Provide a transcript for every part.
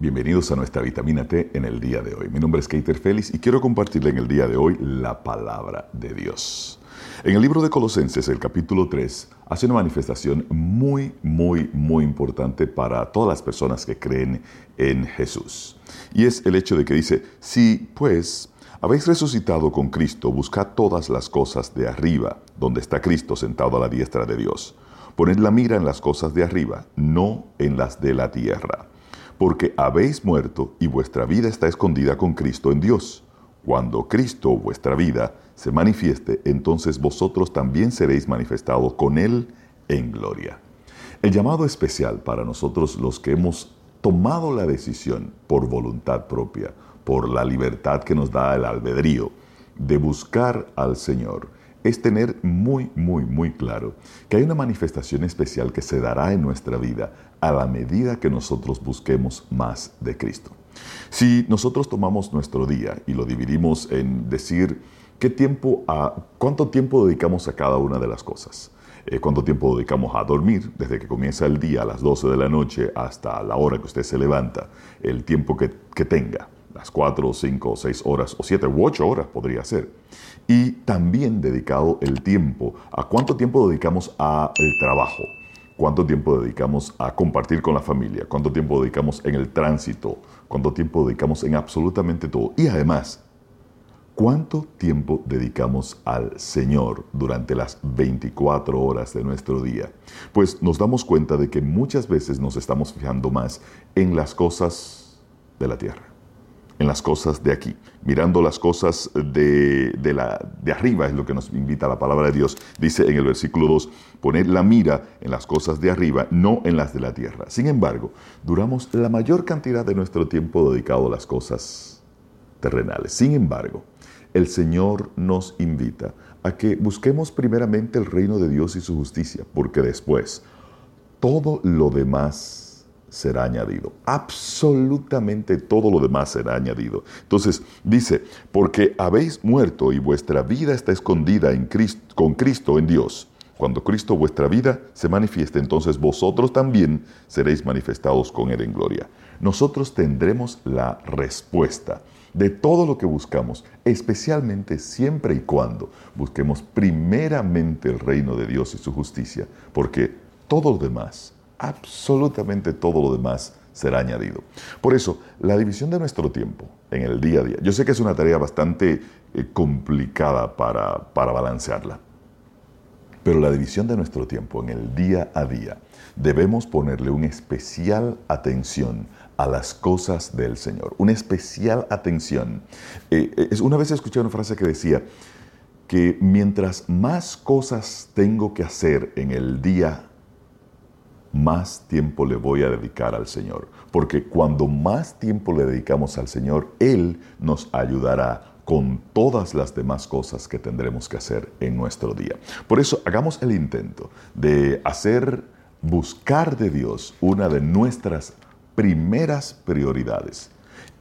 bienvenidos a nuestra vitamina T en el día de hoy. Mi nombre es Keiter Félix y quiero compartirle en el día de hoy la palabra de Dios. En el libro de Colosenses, el capítulo 3, hace una manifestación muy, muy, muy importante para todas las personas que creen en Jesús. Y es el hecho de que dice, si pues habéis resucitado con Cristo, buscad todas las cosas de arriba, donde está Cristo sentado a la diestra de Dios. Poned la mira en las cosas de arriba, no en las de la tierra. Porque habéis muerto y vuestra vida está escondida con Cristo en Dios. Cuando Cristo, vuestra vida, se manifieste, entonces vosotros también seréis manifestados con Él en gloria. El llamado especial para nosotros los que hemos tomado la decisión por voluntad propia, por la libertad que nos da el albedrío, de buscar al Señor, es tener muy, muy, muy claro que hay una manifestación especial que se dará en nuestra vida a la medida que nosotros busquemos más de Cristo. Si nosotros tomamos nuestro día y lo dividimos en decir, ¿Qué tiempo a, ¿Cuánto tiempo dedicamos a cada una de las cosas? Eh, ¿Cuánto tiempo dedicamos a dormir? Desde que comienza el día a las 12 de la noche hasta la hora que usted se levanta. El tiempo que, que tenga. Las 4, 5, 6 horas o 7 u 8 horas podría ser. Y también dedicado el tiempo. ¿A cuánto tiempo dedicamos al trabajo? ¿Cuánto tiempo dedicamos a compartir con la familia? ¿Cuánto tiempo dedicamos en el tránsito? ¿Cuánto tiempo dedicamos en absolutamente todo? Y además, ¿Cuánto tiempo dedicamos al Señor durante las 24 horas de nuestro día? Pues nos damos cuenta de que muchas veces nos estamos fijando más en las cosas de la tierra, en las cosas de aquí, mirando las cosas de, la, de arriba, es lo que nos invita la palabra de Dios. Dice en el versículo 2, poner la mira en las cosas de arriba, no en las de la tierra. Sin embargo, duramos la mayor cantidad de nuestro tiempo dedicado a las cosas terrenales. Sin embargo, el Señor nos invita a que busquemos primeramente el reino de Dios y su justicia, porque después todo lo demás será añadido. Absolutamente todo lo demás será añadido. Entonces dice, porque habéis muerto y vuestra vida está escondida en Cristo, con Cristo en Dios. Cuando Cristo vuestra vida se manifieste, entonces vosotros también seréis manifestados con Él en gloria. Nosotros tendremos la respuesta de todo lo que buscamos, especialmente siempre y cuando busquemos primeramente el reino de Dios y su justicia, porque todo lo demás, absolutamente todo lo demás, será añadido. Por eso, la división de nuestro tiempo en el día a día, yo sé que es una tarea bastante eh, complicada para, para balancearla, pero la división de nuestro tiempo en el día a día, debemos ponerle una especial atención a las cosas del Señor, una especial atención. Eh, eh, una vez escuché una frase que decía que mientras más cosas tengo que hacer en el día, más tiempo le voy a dedicar al Señor. Porque cuando más tiempo le dedicamos al Señor, Él nos ayudará con todas las demás cosas que tendremos que hacer en nuestro día. Por eso hagamos el intento de hacer, buscar de Dios una de nuestras primeras prioridades.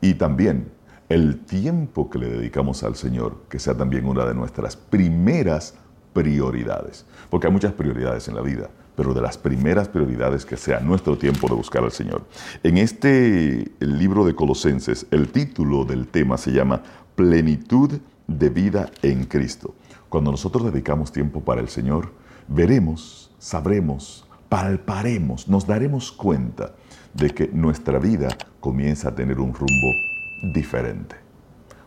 Y también el tiempo que le dedicamos al Señor, que sea también una de nuestras primeras prioridades. Porque hay muchas prioridades en la vida, pero de las primeras prioridades que sea nuestro tiempo de buscar al Señor. En este libro de Colosenses, el título del tema se llama Plenitud de vida en Cristo. Cuando nosotros dedicamos tiempo para el Señor, veremos, sabremos, palparemos, nos daremos cuenta de que nuestra vida comienza a tener un rumbo diferente,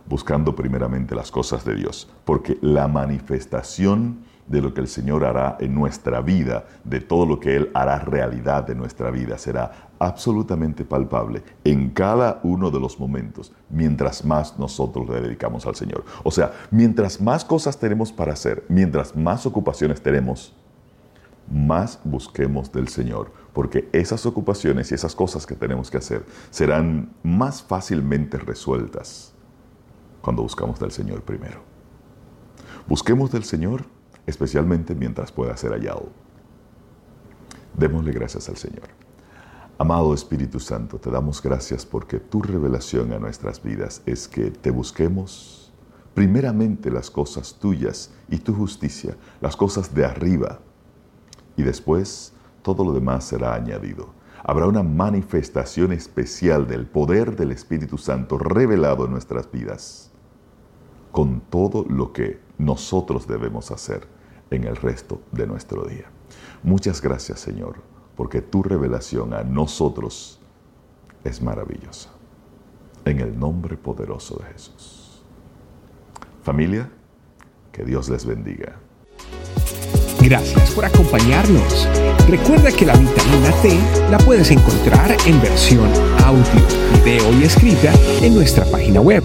buscando primeramente las cosas de Dios, porque la manifestación de lo que el Señor hará en nuestra vida, de todo lo que Él hará realidad de nuestra vida, será absolutamente palpable en cada uno de los momentos, mientras más nosotros le dedicamos al Señor. O sea, mientras más cosas tenemos para hacer, mientras más ocupaciones tenemos, más busquemos del Señor, porque esas ocupaciones y esas cosas que tenemos que hacer serán más fácilmente resueltas cuando buscamos del Señor primero. Busquemos del Señor especialmente mientras pueda ser hallado. Démosle gracias al Señor. Amado Espíritu Santo, te damos gracias porque tu revelación a nuestras vidas es que te busquemos primeramente las cosas tuyas y tu justicia, las cosas de arriba, y después todo lo demás será añadido. Habrá una manifestación especial del poder del Espíritu Santo revelado en nuestras vidas, con todo lo que nosotros debemos hacer en el resto de nuestro día. Muchas gracias, Señor porque tu revelación a nosotros es maravillosa. En el nombre poderoso de Jesús. Familia, que Dios les bendiga. Gracias por acompañarnos. Recuerda que la vitamina T la puedes encontrar en versión audio, video y escrita en nuestra página web,